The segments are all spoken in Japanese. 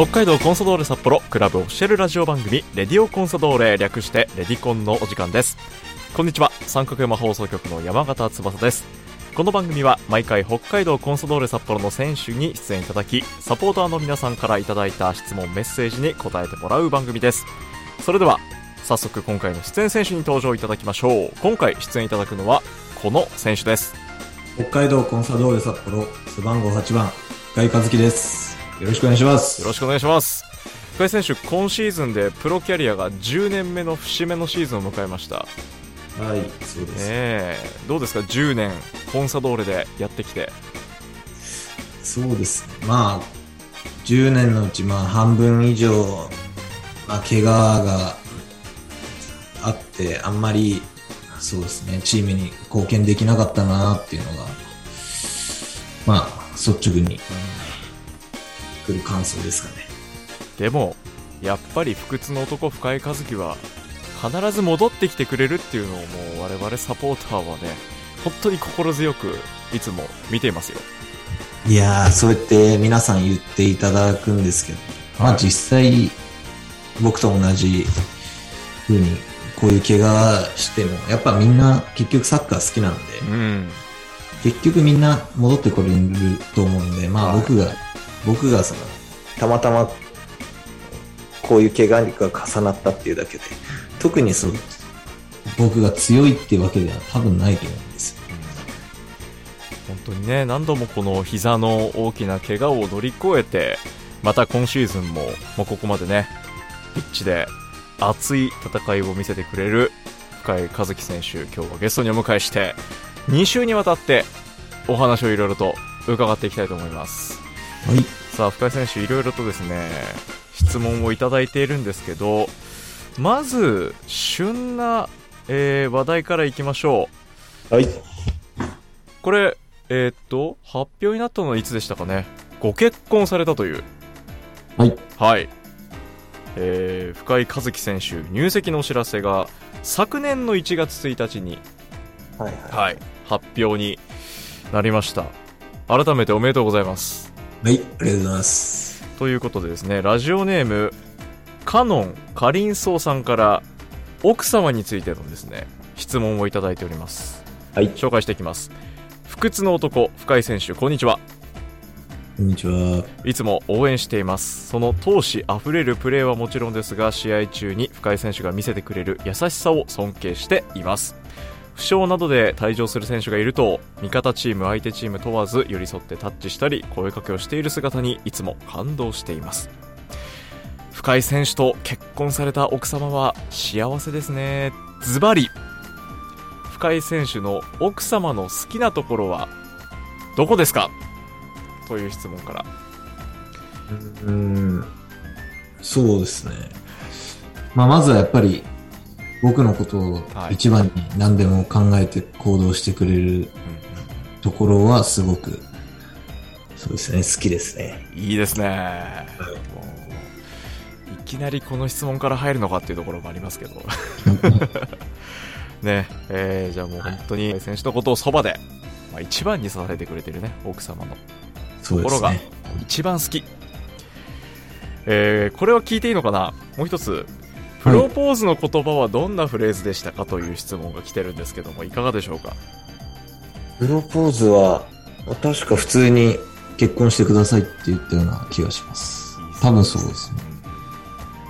北海道コンサドーレ札幌クラブオフィシャルラジオ番組レディオコンサドーレ略してレディコンのお時間です。こんにちは。三角山放送局の山形翼です。この番組は毎回北海道コンサドーレ札幌の選手に出演いただきサポーターの皆さんからいただいた質問メッセージに答えてもらう番組です。それでは早速今回の出演選手に登場いただきましょう。今回出演いただくのはこの選手です。北海道コンサドーレ札幌背番号8番深井和樹です。よろしくお願いします。よろしくお願いします。深井選手今シーズンでプロキャリアが10年目の節目のシーズンを迎えました。はいそうです、え。ー、どうですか？10年コンサドーレでやってきて。そうです。ねまあ10年のうちまあ半分以上、まあ、怪我があってあんまりそうですねチームに貢献できなかったなっていうのがまあ率直にくる感想ですかね。でもやっぱり不屈の男深井和樹は必ず戻ってきてくれるっていうのをもう我々サポーターはね本当に心強くいつも見ていますよ。いやーそうやって皆さん言っていただくんですけど、まあ実際僕と同じ風にこういう怪我してもやっぱみんな結局サッカー好きなんで、うん。結局みんな戻ってこれると思うんでまあ僕が、僕がそのたまたまこういう怪我が重なったっていうだけで特にそう僕が強いっていうわけでは多分ないと思うんです本当にね何度もこの膝の大きな怪我を乗り越えてまた今シーズンももうここまでねピッチで熱い戦いを見せてくれる深井和樹選手今日はゲストにお迎えして2週にわたってお話をいろいろと伺っていきたいと思います。はい。さあ深井選手いろいろとですね質問をいただいているんですけどまず旬な、えー話題からいきましょう。はい。これえーっと発表になったのはいつでしたかね？ご結婚されたという。はい。はい。えー深井和樹選手入籍のお知らせが昨年の1月1日に、はい。はい、発表になりました。改めておめでとうございますはいありがとうございます。ということでですねラジオネームカノンかりんそうさんから奥様についてのですね質問をいただいております。はい。紹介していきます。不屈の男深井選手こんにちは。こんにちは。いつも応援しています。その闘志あふれるプレーはもちろんですが試合中に深井選手が見せてくれる優しさを尊敬しています負傷などで退場する選手がいると味方チーム相手チーム問わず寄り添ってタッチしたり声かけをしている姿にいつも感動しています。深井選手と結婚された奥様は幸せですね。ズバリ深井選手の奥様の好きなところはどこですか？という質問から。うん。そうですね。まあまずはやっぱり僕のことをはい。一番に何でも考えて行動してくれるところはすごくそうですね好きですね。いいですね、もういきなりこの質問から入るのかっていうところもありますけど。ね。えーじゃあもう本当に選手のことをそばで、まあ、一番に支えてくれてるね奥様の。ところが一番好き、えーこれは聞いていいのかな？もう一つプロポーズの言葉はどんなフレーズでしたかという質問が来てるんですけどもいかがでしょうか？プロポーズは確か普通に結婚してくださいって言ったような気がします。多分そうですね。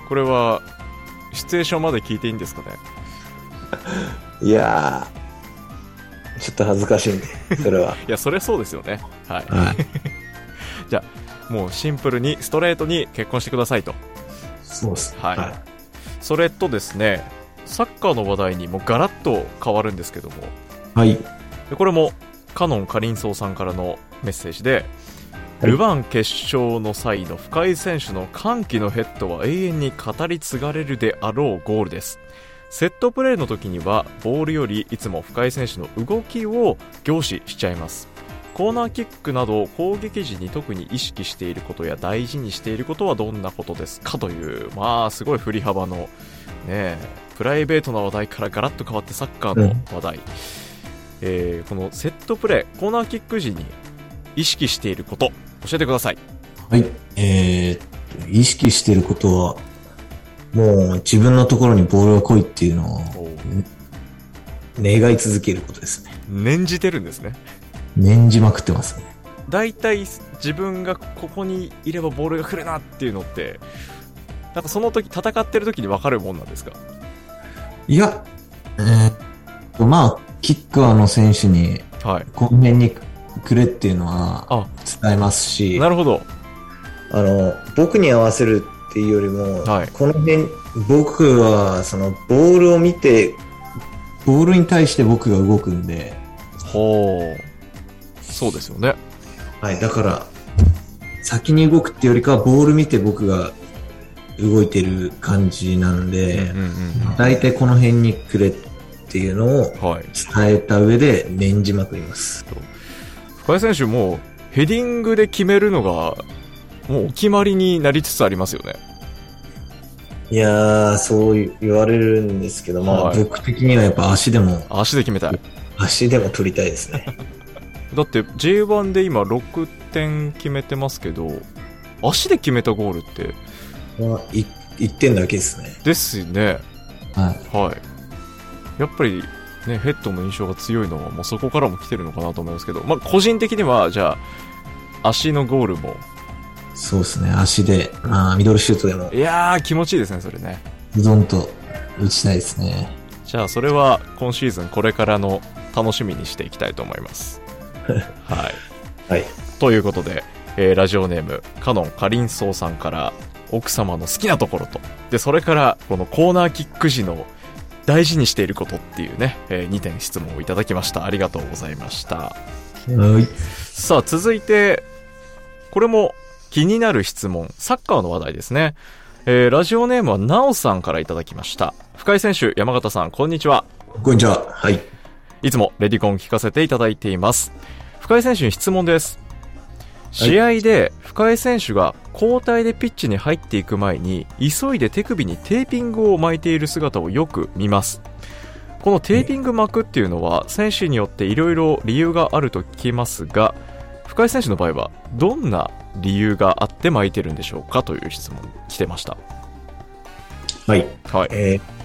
これはシチュエーションまで聞いていいんですかね？いやーちょっと恥ずかしいんでそれは。いやそれはそうですよね。はい。はい。もうシンプルにストレートに結婚してくださいと。そうです。はいそれとですねサッカーの話題にもガラッと変わるんですけども。はい。でこれもカノンかりんそうさんからのメッセージで、はい。ルヴァン決勝の際の深井選手の歓喜のヘッドは永遠に語り継がれるであろうゴールです。セットプレーの時にはボールよりいつも深井選手の動きを凝視しちゃいますコーナーキックなど攻撃時に特に意識していることや大事にしていることはどんなことですかというまあすごい振り幅のねえプライベートな話題からガラッと変わってサッカーの話題、えーこのセットプレーコーナーキック時に意識していること教えてくださいはい。えーっ意識してることは、もう自分のところにボールが来いっていうのを願い続けることですね。念じてるんですね。念じまくってますね。大体自分がここにいればボールが来るなっていうのって、なんかその時、戦ってる時に分かるもんなんですか？いや、えーっと、まあ、キッカーの選手に、はい。この辺にくれっていうのはあ、伝えますし、なるほど。あの、僕に合わせるっていうよりも、はいこの辺、僕は、その、ボールを見て、ボールに対して僕が動くんで、ほう。そうですよね。はい、だから、先に動くっていうよりかは、ボール見て僕が動いてる感じなんで、大体この辺にくれっていうのを。伝えた上で念じまくります。深井選手もヘディングで決めるのが、もうお決まりになりつつありますよね。いやー、そう言われるんですけど、まあ、はい僕的にはやっぱ足でも、足で決めたい。足でも取りたいですね。だって J1 で今6点決めてますけど、足で決めたゴールって、まあ、い1点だけですね。ですよね。はい。はい。やっぱり、ね、ヘッドの印象が強いのは、もうそこからも来てるのかなと思いますけど、まあ、個人的には、じゃあ、足のゴールも、そうですね。足で、まあ、ミドルシュートでも、いやー、気持ちいいですね、それね。うどんと打ちたいですね。じゃあ、それは今シーズンこれからの楽しみにしていきたいと思います。はい。はい。ということで、えーラジオネーム、カノンかりんそうさんから、奥様の好きなところと、で、それから、このコーナーキック時の大事にしていることっていうね、え2点質問をいただきました。ありがとうございました。はい。さあ、続いて、これも気になる質問、サッカーの話題ですね。えーラジオネームはなおさんからいただきました。深井選手、山形さん、こんにちは。こんにちは。はい。いつもレディコン聞かせていただいています。深井選手に質問です。試合で深井選手が交代でピッチに入っていく前に急いで手首にテーピングを巻いている姿をよく見ます。このテーピング巻くっていうのは選手によっていろいろ理由があると聞きますが、深井選手の場合はどんな理由があって巻いてるんでしょうかという質問来てました。はい。はい。えー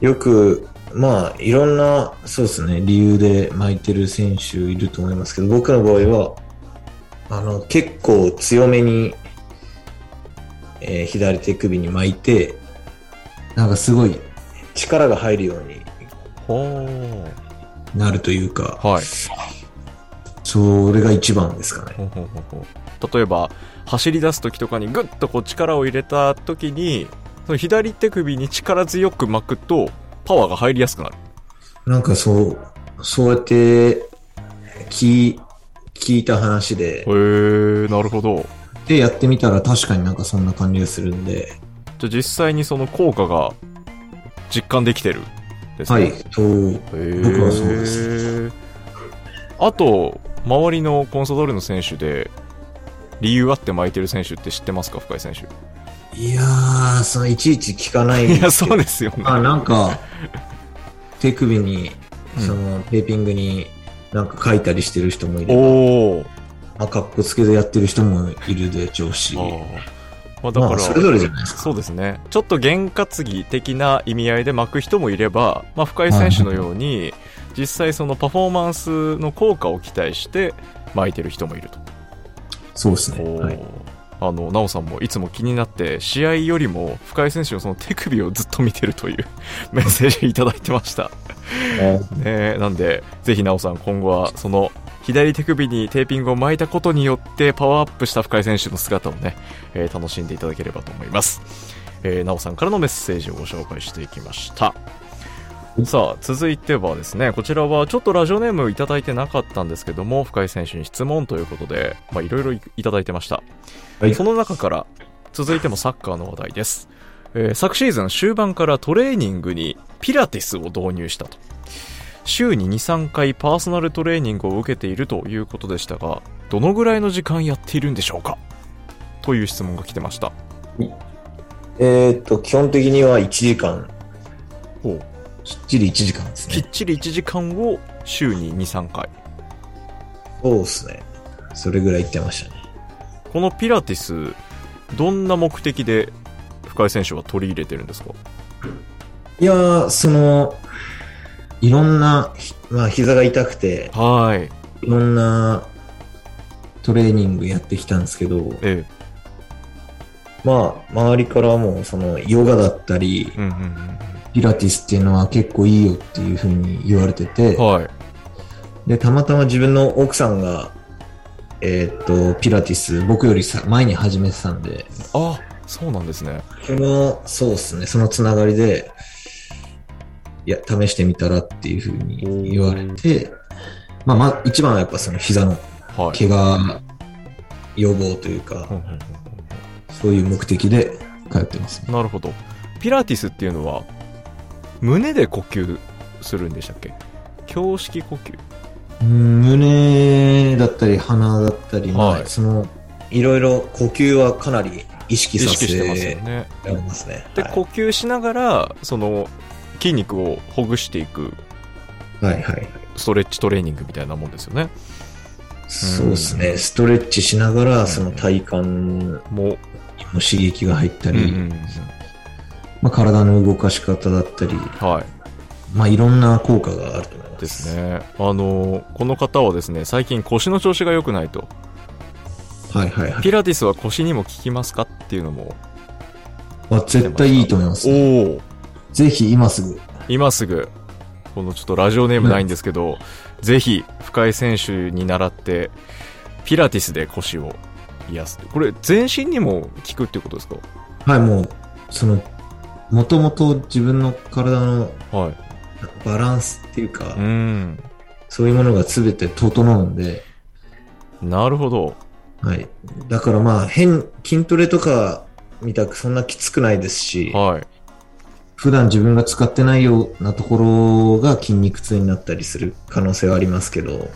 よく、まあ、いろんな、そうですね、理由で巻いてる選手いると思いますけど、僕の場合は、あの、結構強めに、えー左手首に巻いて、なんかすごい力が入るようにほなるというか、ー。はい。それが一番ですかね。ほうほうほうほう例えば走り出す時とかにグッとこう力を入れた時にその左手首に力強く巻くとパワーが入りやすくなる。なんかそう、そうやって、聞、聞いた話で、へえなるほど。で、やってみたら確かになんかそんな感じがするんで、じゃあ実際にその効果が実感できてるですね。はい、そう、へー僕はそうです。あと周りのコンサドーレの選手で理由あって巻いてる選手って知ってますか？深井選手いやー、そのいちいち聞かないいやそうでですよねあ、なんか、手首に、うんその、テーピングになんか書いたりしてる人もいれば、おおまあ、かっこつけでやってる人もいるでしょうし、まあだから、まあ、それぞれじゃないですか。そうですね。ちょっと験担ぎ的な意味合いで巻く人もいれば、まあ、深井選手のように、実際そのパフォーマンスの効果を期待して巻いてる人もいると。そうですね。あの、なおさんもいつも気になって、試合よりも深井選手のその手首をずっと見てるというメッセージいただいてました。ねえなんで、ぜひなおさん今後はその左手首にテーピングを巻いたことによってパワーアップした深井選手の姿をね、えー楽しんでいただければと思います。えー、なおさんからのメッセージをご紹介していきました。さあ、続いてはですね、こちらはちょっとラジオネームいただいてなかったんですけども、深井選手に質問ということで、まあいろいろいいただいてました。はいその中から、続いてもサッカーの話題です。えー昨シーズン終盤からトレーニングにピラティスを導入したと。週に2、3回パーソナルトレーニングを受けているということでしたが、どのぐらいの時間やっているんでしょうか？という質問が来てました。えーっと、基本的には1時間、ほうきっちり1時間ですね。きっちり1時間を週に2、3回。そうですね。それぐらい言ってましたね。このピラティス、どんな目的で深井選手は取り入れてるんですか？いやー、その、いろんな、ひまあ、膝が痛くて、はいいろんなトレーニングやってきたんですけど、えまあ、周りからも、その、ヨガだったりえ、うんうんピラティスっていうのは結構いいよっていうふうに言われててうん、はい。で、たまたま自分の奥さんが、えーっと、ピラティス、僕よりさ前に始めてたんで、あそうなんですね。その、そうですね、そのつながりで、いや、試してみたらっていうふうに言われて、まあ、まあ、一番はやっぱその膝のはい。怪我予防というかうん、うんうん。そういう目的で通ってますね。なるほど。ピラティスっていうのは胸で呼吸するんでしたっけ？胸式呼吸。うん胸だったり鼻だったり、まはい。あ、その、いろいろ呼吸はかなり意識意させ識してますよてねますね。で、はい。呼吸しながらその筋肉をほぐしていくはいはい。ストレッチトレーニングみたいなもんですよね。そうですね。ストレッチしながら、その体幹も刺激が入ったり、うんうんうんまあ、体の動かし方だったり、はい。まあ、いろんな効果があると思います。です。ね。あのこの方はですね最近腰の調子が良くないと。はいはいはい。ピラティスは腰にも効きますかっていうのも。あ絶対いいと思います、おおぜひ今すぐ。今すぐ。このちょっとラジオネームないんですけど、ぜひ深井選手に習ってピラティスで腰を癒す。これ全身にも効くっていうことですか？はい、もう、その、もともと自分の体のはい。バランスっていうか、うん。そういうものが全て整うんで、なるほど。はい。だからまあ、変、筋トレとかみたくそんなきつくないですし、はい。普段自分が使ってないようなところが筋肉痛になったりする可能性はありますけど、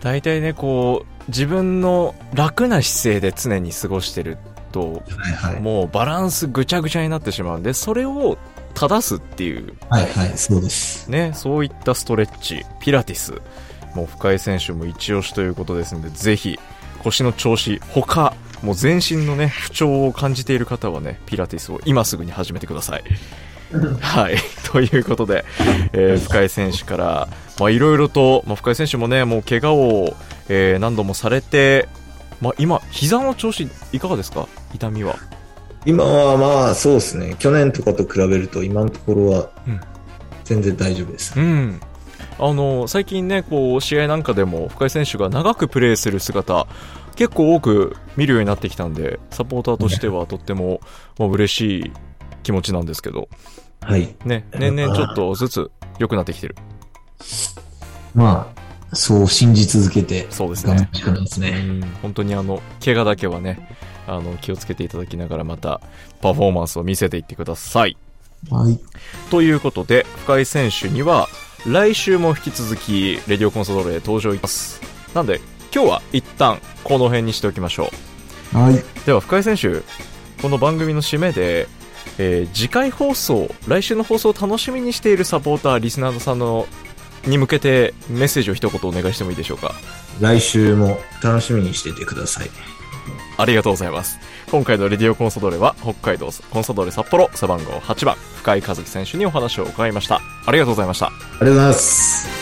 大体ねこう自分の楽な姿勢で常に過ごしてるとはいはい。もうバランスぐちゃぐちゃになってしまうんでそれを正すっていう。はいはい、そうです。ねそういったストレッチ。ピラティス。もう深井選手も一押しということですのでぜひ腰の調子他もう全身のね不調を感じている方はねピラティスを今すぐに始めてください。はい。ということで、えー深井選手からまあいろいろと、まあ、深井選手もねもう怪我を、えー何度もされてまあ、今、膝の調子いかがですか？痛みは。今はまあ、そうですね。去年とかと比べると今のところはうん全然大丈夫です。うん。あの、最近ね、こう、試合なんかでも、深井選手が長くプレーする姿、結構多く見るようになってきたんで、サポーターとしてはとっても、まあ、嬉しい気持ちなんですけど、はい。ね、年々ちょっとずつ良くなってきてる。まあ、そう信じ続けてそうですね頑張本当にあの、怪我だけはね、あの、気をつけていただきながらまた、パフォーマンスを見せていってください。はい。ということで、深井選手には、来週も引き続き、レディオコンソドーレへ登場いきます。なんで、今日は一旦、この辺にしておきましょはい。う。では、深井選手、この番組の締めで、えー次回放送、来週の放送を楽しみにしているサポーター、リスナーさんの、に向けてメッセージを一言お願いしてもいいでしょうか？来週も楽しみにしていてください。ありがとうございます。今回のレディオコンソドーレは、北海道コンソドーレ札幌背番号8番、深井和樹選手にお話を伺いました。ありがとうございました。ありがとうございます。